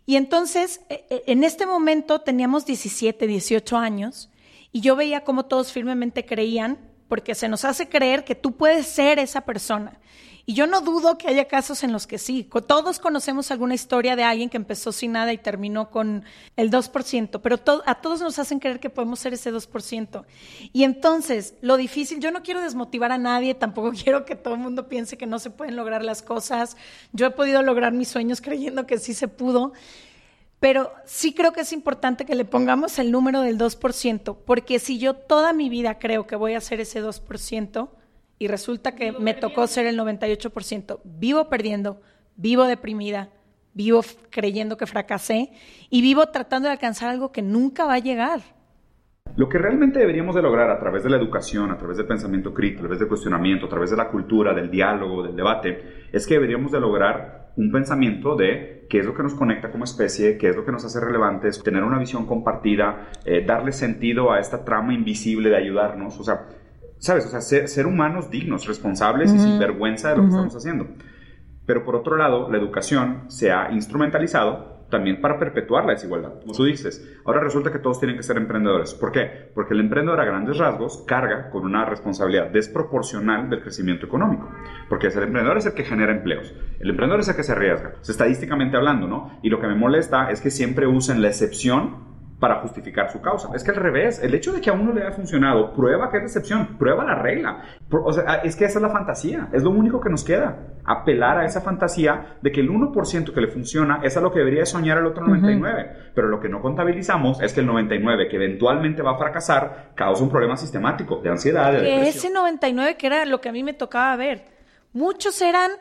y entonces, e, e, en este momento teníamos 17, 18 años y yo veía cómo todos firmemente creían, porque se nos hace creer que tú puedes ser esa persona. Y yo no dudo que haya casos en los que sí. Todos conocemos alguna historia de alguien que empezó sin nada y terminó con el 2%, pero a todos nos hacen creer que podemos ser ese 2%. Y entonces, lo difícil, yo no quiero desmotivar a nadie, tampoco quiero que todo el mundo piense que no se pueden lograr las cosas. Yo he podido lograr mis sueños creyendo que sí se pudo. Pero sí creo que es importante que le pongamos el número del 2%, porque si yo toda mi vida creo que voy a ser ese 2%, y resulta que me tocó ser el 98%. Vivo perdiendo, vivo deprimida, vivo creyendo que fracasé y vivo tratando de alcanzar algo que nunca va a llegar. Lo que realmente deberíamos de lograr a través de la educación, a través del pensamiento crítico, a través del cuestionamiento, a través de la cultura, del diálogo, del debate, es que deberíamos de lograr un pensamiento de qué es lo que nos conecta como especie, qué es lo que nos hace relevantes, tener una visión compartida, eh, darle sentido a esta trama invisible de ayudarnos. O sea, ¿sabes? O sea, ser, humanos dignos, responsables y sin vergüenza de lo que estamos haciendo. Pero por otro lado, la educación se ha instrumentalizado también para perpetuar la desigualdad. Como tú dices, ahora resulta que todos tienen que ser emprendedores. ¿Por qué? Porque el emprendedor a grandes rasgos carga con una responsabilidad desproporcional del crecimiento económico. Porque el emprendedor es el que genera empleos. El emprendedor es el que se arriesga. estadísticamente hablando, ¿no? Y lo que me molesta es que siempre usen la excepción para justificar su causa. Es que al revés, el hecho de que a uno le haya funcionado, prueba que es excepción, prueba la regla. O sea, es que esa es la fantasía, es lo único que nos queda. Apelar a esa fantasía de que el 1% que le funciona es a lo que debería soñar el otro 99%. Pero lo que no contabilizamos es que el 99% que eventualmente va a fracasar causa un problema sistemático de ansiedad, de Que ese 99% que era lo que a mí me tocaba ver, muchos eran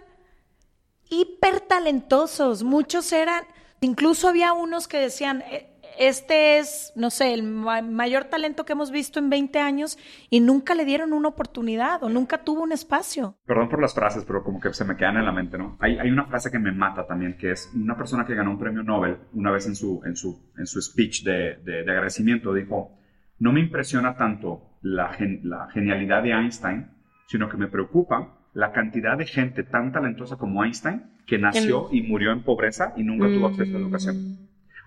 hiper talentosos, muchos eran, incluso había unos que decían, eh, este es, no sé, el mayor talento que hemos visto en 20 años y nunca le dieron una oportunidad o nunca tuvo un espacio. Perdón por las frases, pero como que se me quedan en la mente, ¿no? Hay, hay una frase que me mata también, que es una persona que ganó un premio Nobel una vez en su, en su, en su speech de, de, agradecimiento, dijo, no me impresiona tanto la, la genialidad de Einstein, sino que me preocupa la cantidad de gente tan talentosa como Einstein que nació y murió en pobreza y nunca tuvo acceso a la educación.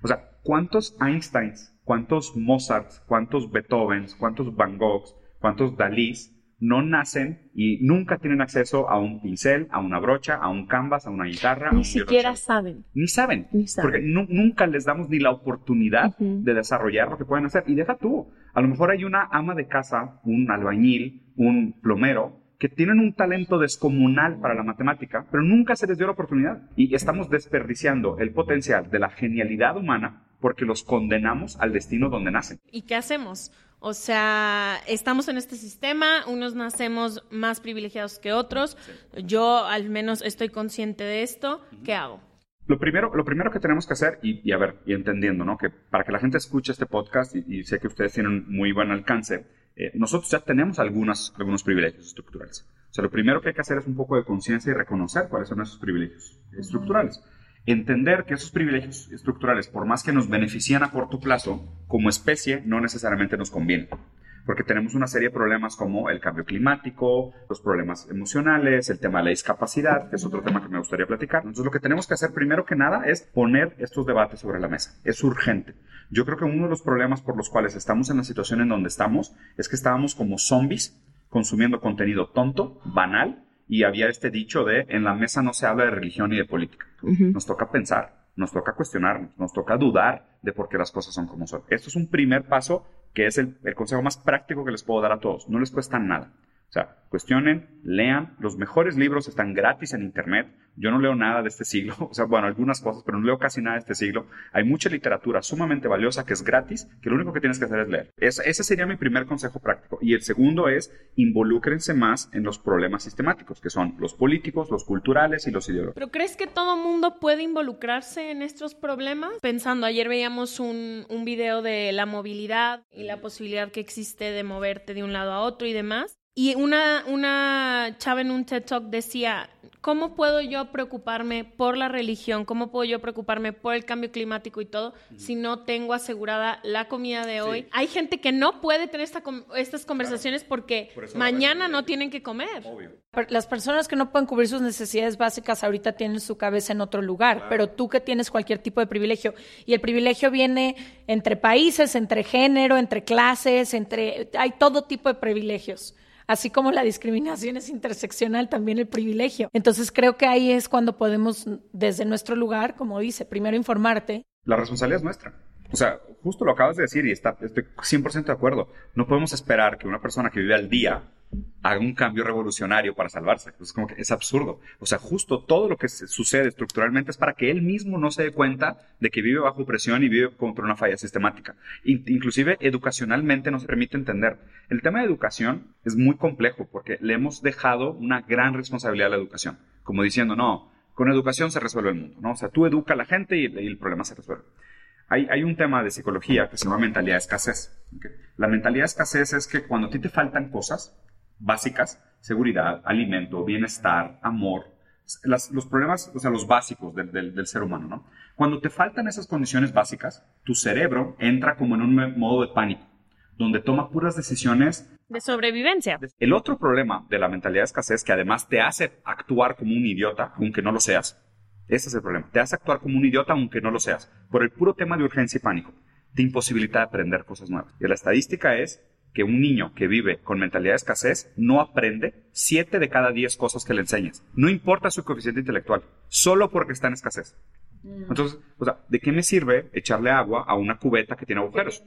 O sea, ¿cuántos Einsteins, cuántos Mozarts, cuántos Beethovens, cuántos Van Goghs, cuántos Dalís no nacen y nunca tienen acceso a un pincel, a una brocha, a un canvas, a una guitarra? Ni siquiera saben. Ni saben. Ni saben. Porque nunca les damos ni la oportunidad de desarrollar lo que pueden hacer. Y deja tú, a lo mejor hay una ama de casa, un albañil, un plomero, que tienen un talento descomunal para la matemática, pero nunca se les dio la oportunidad. Y estamos desperdiciando el potencial de la genialidad humana porque los condenamos al destino donde nacen. ¿Y qué hacemos? O sea, estamos en este sistema, unos nacemos más privilegiados que otros. Yo al menos estoy consciente de esto. ¿Qué hago? Lo primero, lo primero que tenemos que hacer, y, a ver, y entendiendo, ¿no? Que para que la gente escuche este podcast, y, sé que ustedes tienen muy buen alcance, eh, nosotros ya tenemos algunas, algunos privilegios estructurales. O sea, lo primero que hay que hacer es un poco de conciencia y reconocer cuáles son esos privilegios estructurales entender que esos privilegios estructurales, por más que nos benefician a corto plazo, como especie no necesariamente nos convienen. Porque tenemos una serie de problemas como el cambio climático, los problemas emocionales, el tema de la discapacidad, que es otro tema que me gustaría platicar. Entonces, lo que tenemos que hacer primero que nada es poner estos debates sobre la mesa. Es urgente. Yo creo que uno de los problemas por los cuales estamos en la situación en donde estamos es que estábamos como zombies consumiendo contenido tonto, banal, y había este dicho de en la mesa no se habla de religión ni de política. Nos toca pensar, nos toca cuestionarnos, nos toca dudar de por qué las cosas son como son. Esto es un primer paso que es el, el consejo más práctico que les puedo dar a todos. No les cuesta nada. O sea, cuestionen, lean. Los mejores libros están gratis en Internet. Yo no leo nada de este siglo, o sea, bueno, algunas cosas, pero no leo casi nada de este siglo. Hay mucha literatura sumamente valiosa que es gratis, que lo único que tienes que hacer es leer. ese sería mi primer consejo práctico. Y el segundo es, involúcrense más en los problemas sistemáticos, que son los políticos, los culturales y los ideológicos. ¿Pero crees que todo mundo puede involucrarse en estos problemas? Pensando, ayer veíamos un, un video de la movilidad y la posibilidad que existe de moverte de un lado a otro y demás. Y una, una chava en un TED Talk decía, ¿cómo puedo yo preocuparme por la religión? ¿Cómo puedo yo preocuparme por el cambio climático y todo si no tengo asegurada la comida de hoy? Hay gente que no puede tener estas conversaciones porque mañana no tienen que comer. Las personas que no pueden cubrir sus necesidades básicas ahorita tienen su cabeza en otro lugar, pero tú que tienes cualquier tipo de privilegio y el privilegio viene entre países, entre género, entre clases, entre hay todo tipo de privilegios así como la discriminación es interseccional, también el privilegio. Entonces creo que ahí es cuando podemos, desde nuestro lugar, como dice, primero informarte. La responsabilidad es nuestra. O sea, justo lo acabas de decir y está, estoy 100% de acuerdo. No podemos esperar que una persona que vive al día haga un cambio revolucionario para salvarse. Es como que es absurdo. O sea, justo todo lo que sucede estructuralmente es para que él mismo no se dé cuenta de que vive bajo presión y vive contra una falla sistemática. inclusive educacionalmente no se permite entender. El tema de educación es muy complejo porque le hemos dejado una gran responsabilidad a la educación. Como diciendo, no, con educación se resuelve el mundo, ¿no? O sea, tú educa a la gente y, el problema se resuelve. Hay, hay, un tema de psicología que se llama mentalidad de escasez. La mentalidad de escasez es que cuando a ti te faltan cosas, básicas, seguridad, alimento, bienestar, amor, los problemas, o sea, los básicos del, del, ser humano, ¿no? Cuando te faltan esas condiciones básicas, tu cerebro entra como en un modo de pánico, donde toma puras decisiones de sobrevivencia. El otro problema de la mentalidad de escasez, que además te hace actuar como un idiota, aunque no lo seas, ese es el problema, te hace actuar como un idiota aunque no lo seas, por el puro tema de urgencia y pánico, te imposibilita aprender cosas nuevas. Y la estadística es que un niño que vive con mentalidad de escasez no aprende 7 de cada 10 cosas que le enseñas. No importa su coeficiente intelectual, solo porque está en escasez. Mm. Entonces, o sea, ¿de qué me sirve echarle agua a una cubeta que tiene agujeros?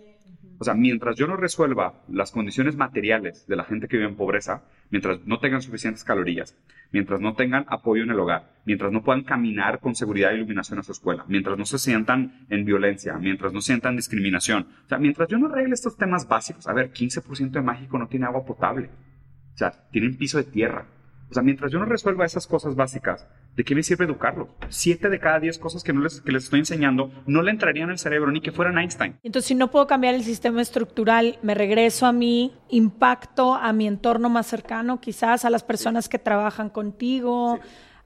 O sea, mientras yo no resuelva las condiciones materiales de la gente que vive en pobreza, mientras no tengan suficientes calorías, mientras no tengan apoyo en el hogar, mientras no puedan caminar con seguridad e iluminación a su escuela, mientras no se sientan en violencia, mientras no sientan discriminación, o sea, mientras yo no arregle estos temas básicos, a ver, 15% de México no tiene agua potable, o sea, tienen piso de tierra, o sea, mientras yo no resuelva esas cosas básicas, ¿de qué me sirve educarlos? Siete de cada diez cosas que, no les, que les estoy enseñando no le entrarían al cerebro ni que fueran Einstein. Entonces, si no puedo cambiar el sistema estructural, me regreso a mi impacto, a mi entorno más cercano, quizás a las personas que trabajan contigo.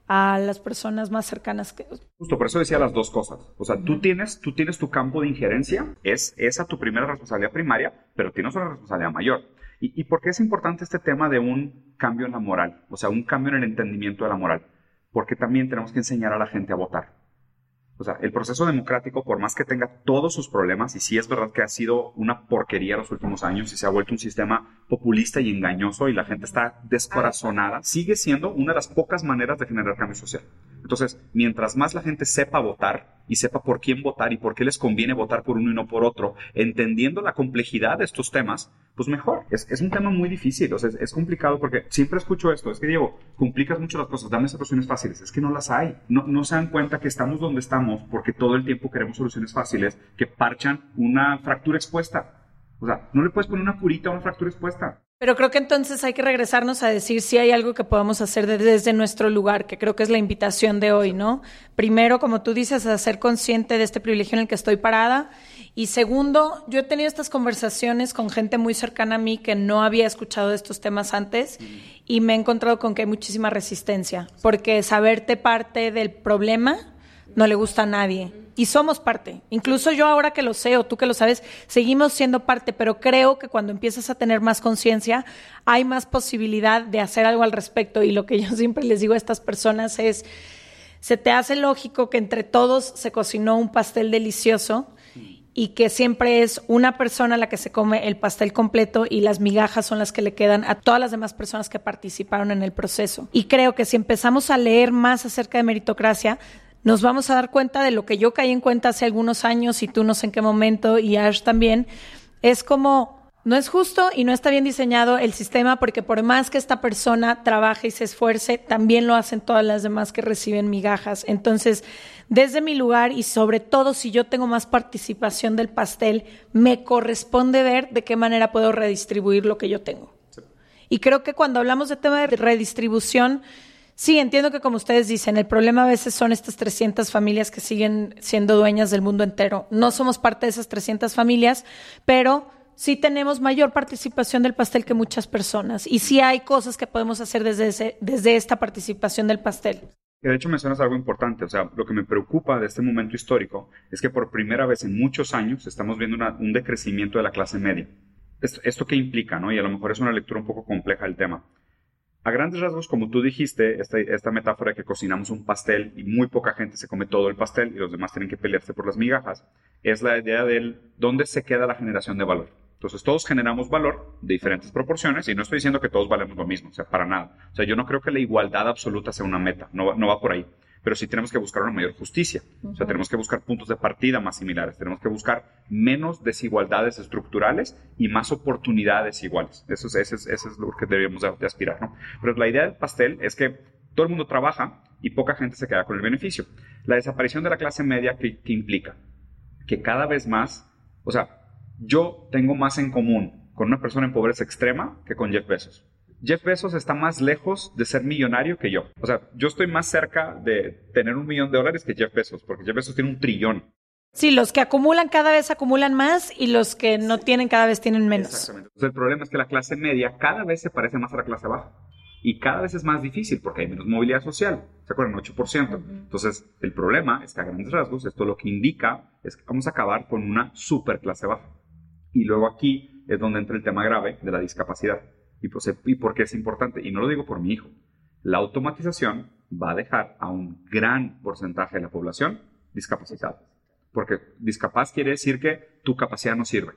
a las personas más cercanas que... Justo, por eso decía las dos cosas. O sea, tú, tienes, tú tienes tu campo de injerencia, es esa tu primera responsabilidad primaria, pero tienes una responsabilidad mayor. ¿Y, por qué es importante este tema de un cambio en la moral? O sea, un cambio en el entendimiento de la moral. Porque también tenemos que enseñar a la gente a votar. O sea, el proceso democrático, por más que tenga todos sus problemas, y sí es verdad que ha sido una porquería los últimos años y se ha vuelto un sistema populista y engañoso y la gente está descorazonada, sigue siendo una de las pocas maneras de generar cambio social. Entonces, mientras más la gente sepa votar y sepa por quién votar y por qué les conviene votar por uno y no por otro, entendiendo la complejidad de estos temas, pues mejor. Es, un tema muy difícil, es, complicado porque siempre escucho esto, es que Diego, complicas mucho las cosas, dame soluciones fáciles, es que no las hay. No, no se dan cuenta que estamos donde estamos porque todo el tiempo queremos soluciones fáciles que parchan una fractura expuesta. O sea, no le puedes poner una curita a una fractura expuesta. Pero creo que entonces hay que regresarnos a decir si hay algo que podamos hacer desde nuestro lugar, que creo que es la invitación de hoy, ¿no? Primero, como tú dices, a ser consciente de este privilegio en el que estoy parada. Y segundo, yo he tenido estas conversaciones con gente muy cercana a mí que no había escuchado de estos temas antes y me he encontrado con que hay muchísima resistencia, porque saberte parte del problema no le gusta a nadie y somos parte. Incluso yo ahora que lo sé o tú que lo sabes, seguimos siendo parte, pero creo que cuando empiezas a tener más conciencia, hay más posibilidad de hacer algo al respecto. Y lo que yo siempre les digo a estas personas es, se te hace lógico que entre todos se cocinó un pastel delicioso y que siempre es una persona la que se come el pastel completo y las migajas son las que le quedan a todas las demás personas que participaron en el proceso. Y creo que si empezamos a leer más acerca de meritocracia, nos vamos a dar cuenta de lo que yo caí en cuenta hace algunos años y tú no sé en qué momento y Ash también, es como no es justo y no está bien diseñado el sistema porque por más que esta persona trabaje y se esfuerce, también lo hacen todas las demás que reciben migajas. Entonces, desde mi lugar y sobre todo si yo tengo más participación del pastel, me corresponde ver de qué manera puedo redistribuir lo que yo tengo. Y creo que cuando hablamos de tema de redistribución, Sí, entiendo que como ustedes dicen, el problema a veces son estas 300 familias que siguen siendo dueñas del mundo entero. No somos parte de esas 300 familias, pero sí tenemos mayor participación del pastel que muchas personas. Y sí hay cosas que podemos hacer desde, desde esta participación del pastel. De hecho, mencionas algo importante. O sea, lo que me preocupa de este momento histórico es que por primera vez en muchos años estamos viendo un decrecimiento de la clase media. Esto, esto qué implica, ¿no? Y a lo mejor es una lectura un poco compleja del tema. A grandes rasgos, como tú dijiste, esta, esta, metáfora de que cocinamos un pastel y muy poca gente se come todo el pastel y los demás tienen que pelearse por las migajas, es la idea del dónde se queda la generación de valor. Entonces todos generamos valor de diferentes proporciones y no estoy diciendo que todos valemos lo mismo, o sea, para nada. O sea, yo no creo que la igualdad absoluta sea una meta, no, no va por ahí pero sí tenemos que buscar una mayor justicia. O sea, tenemos que buscar puntos de partida más similares, tenemos que buscar menos desigualdades estructurales y más oportunidades iguales. Eso es, eso es, lo que deberíamos de, aspirar, ¿no? Pero la idea del pastel es que todo el mundo trabaja y poca gente se queda con el beneficio. La desaparición de la clase media, ¿qué, qué implica? Que cada vez más, o sea, yo tengo más en común con una persona en pobreza extrema que con Jeff Bezos. Jeff Bezos está más lejos de ser millonario que yo. O sea, yo estoy más cerca de tener un millón de dólares que Jeff Bezos, porque Jeff Bezos tiene un trillón. Sí, los que acumulan cada vez acumulan más y los que no tienen cada vez tienen menos. Exactamente. Entonces, el problema es que la clase media cada vez se parece más a la clase baja. Y cada vez es más difícil porque hay menos movilidad social. ¿Se acuerdan? 8%. Entonces, el problema es que a grandes rasgos, esto lo que indica es que vamos a acabar con una super clase baja. Y luego aquí es donde entra el tema grave de la discapacidad. Pues, ¿Y, por qué es importante? Y no lo digo por mi hijo. La automatización va a dejar a un gran porcentaje de la población discapacitada. Porque discapaz quiere decir que tu capacidad no sirve.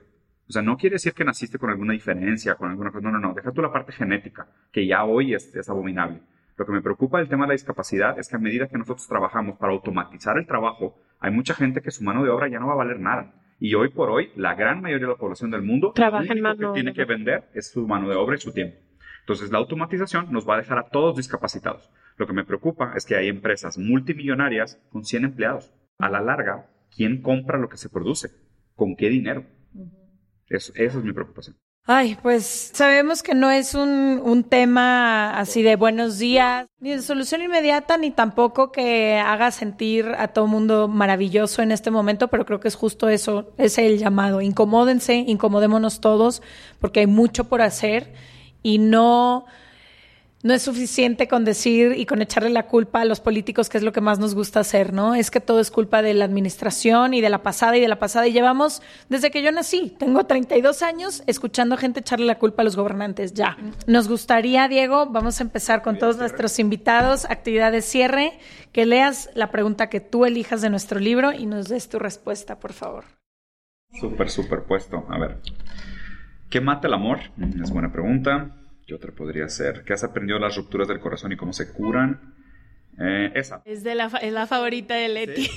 O sea, no quiere decir que naciste con alguna diferencia, con alguna cosa. No, no, no. Deja tú la parte genética, que ya hoy es, es abominable. Lo que me preocupa del tema de la discapacidad es que a medida que nosotros trabajamos para automatizar el trabajo, hay mucha gente que su mano de obra ya no va a valer nada. Y hoy por hoy, la gran mayoría de la población del mundo Trabaja lo que tiene que vender es su mano de obra y su tiempo. Entonces, la automatización nos va a dejar a todos discapacitados. Lo que me preocupa es que hay empresas multimillonarias con 100 empleados. A la larga, ¿quién compra lo que se produce? ¿Con qué dinero? Eso, esa es mi preocupación. Ay, pues sabemos que no es un, un, tema así de buenos días, ni de solución inmediata, ni tampoco que haga sentir a todo mundo maravilloso en este momento, pero creo que es justo eso, es el llamado. Incomódense, incomodémonos todos, porque hay mucho por hacer y no no es suficiente con decir y con echarle la culpa a los políticos, que es lo que más nos gusta hacer, ¿no? Es que todo es culpa de la administración y de la pasada y de la pasada. Y llevamos, desde que yo nací, tengo 32 años, escuchando gente echarle la culpa a los gobernantes. Ya. Nos gustaría, Diego, vamos a empezar con todos nuestros invitados, actividad de cierre, que leas la pregunta que tú elijas de nuestro libro y nos des tu respuesta, por favor. Súper, súper puesto. A ver. ¿Qué mata el amor? Es buena pregunta. ¿Qué otra podría ser? ¿Qué has aprendido de las rupturas del corazón y cómo se curan? Eh, esa. Es, de la, es la favorita de Leti.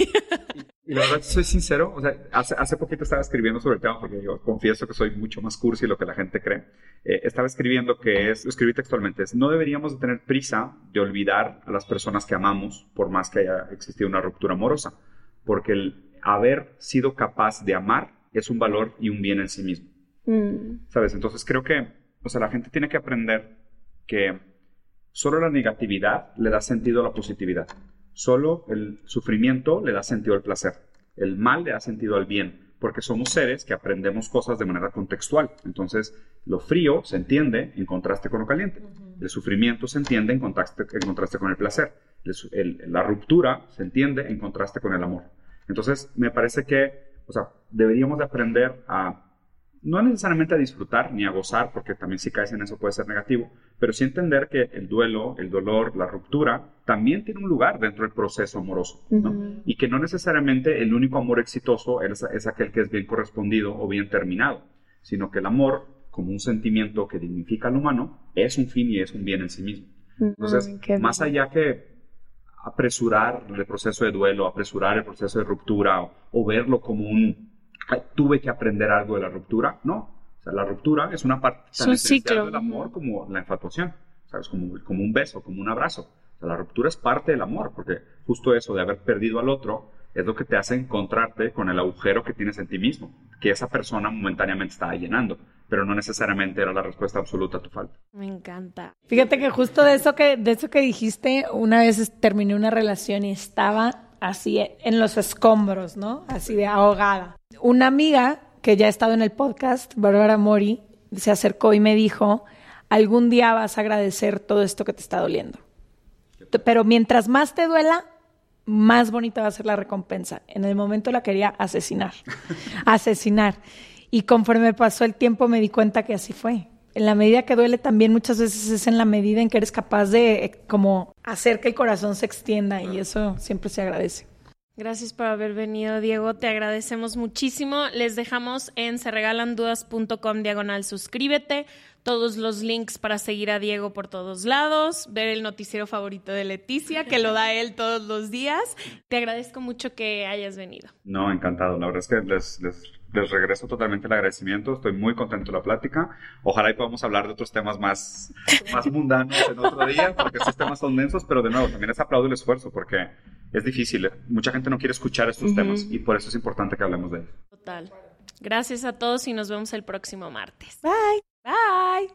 Y la verdad, soy sincero, o sea, hace, hace poquito estaba escribiendo sobre el tema, porque yo confieso que soy mucho más cursi de lo que la gente cree. Eh, estaba escribiendo que es, lo escribí textualmente, es, no deberíamos de tener prisa de olvidar a las personas que amamos, por más que haya existido una ruptura amorosa, porque el haber sido capaz de amar es un valor y un bien en sí mismo. Mm. ¿Sabes? Entonces creo que, o sea, la gente tiene que aprender que solo la negatividad le da sentido a la positividad. Solo el sufrimiento le da sentido al placer. El mal le da sentido al bien, porque somos seres que aprendemos cosas de manera contextual. Entonces, lo frío se entiende en contraste con lo caliente. El sufrimiento se entiende en contraste, en contraste con el placer. El su- el- la ruptura se entiende en contraste con el amor. Entonces, me parece que, o sea, deberíamos de aprender a no necesariamente a disfrutar ni a gozar, porque también si caes en eso puede ser negativo, pero sí entender que el duelo, el dolor, la ruptura, también tiene un lugar dentro del proceso amoroso, ¿no? Y que no necesariamente el único amor exitoso es, es aquel que es bien correspondido o bien terminado, sino que el amor, como un sentimiento que dignifica al humano, es un fin y es un bien en sí mismo. Entonces, más allá que apresurar el proceso de duelo, apresurar el proceso de ruptura o, o verlo como un "Ay, tuve que aprender algo de la ruptura, no. O sea, la ruptura es una parte Es tan un esencial ciclo. del amor como la infatuación, ¿sabes? Como, como un beso, como un abrazo. O sea, la ruptura es parte del amor, porque justo eso de haber perdido al otro es lo que te hace encontrarte con el agujero que tienes en ti mismo, que esa persona momentáneamente estaba llenando, pero no necesariamente era la respuesta absoluta a tu falta. Me encanta. Fíjate que justo de eso que, de eso que dijiste, una vez es- terminé una relación y estaba así en los escombros, ¿no? Así de ahogada. Una amiga que ya ha estado en el podcast, Bárbara Mori, se acercó y me dijo, algún día vas a agradecer todo esto que te está doliendo. Pero mientras más te duela, más bonita va a ser la recompensa. En el momento la quería asesinar. asesinar. Y conforme pasó el tiempo me di cuenta que así fue. En la medida que duele también muchas veces es en la medida en que eres capaz de eh, como hacer que el corazón se extienda y eso siempre se agradece. Gracias por haber venido, Diego. Te agradecemos muchísimo. Les dejamos en serregalandudas.com diagonal suscríbete. Todos los links para seguir a Diego por todos lados. Ver el noticiero favorito de Leticia, que lo da él todos los días. Te agradezco mucho que hayas venido. No, encantado. La verdad es que les, les, les regreso totalmente el agradecimiento. Estoy muy contento de la plática. Ojalá y podamos hablar de otros temas más, más mundanos en otro día, porque estos temas son densos, pero de nuevo, también les aplaudo el esfuerzo, porque es difícil. Mucha gente no quiere escuchar estos temas y por eso es importante que hablemos de ellos. Total. Gracias a todos y nos vemos el próximo martes. Bye. Bye.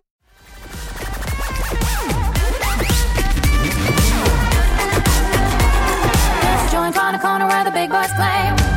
Join Corner Corner where the big boys play.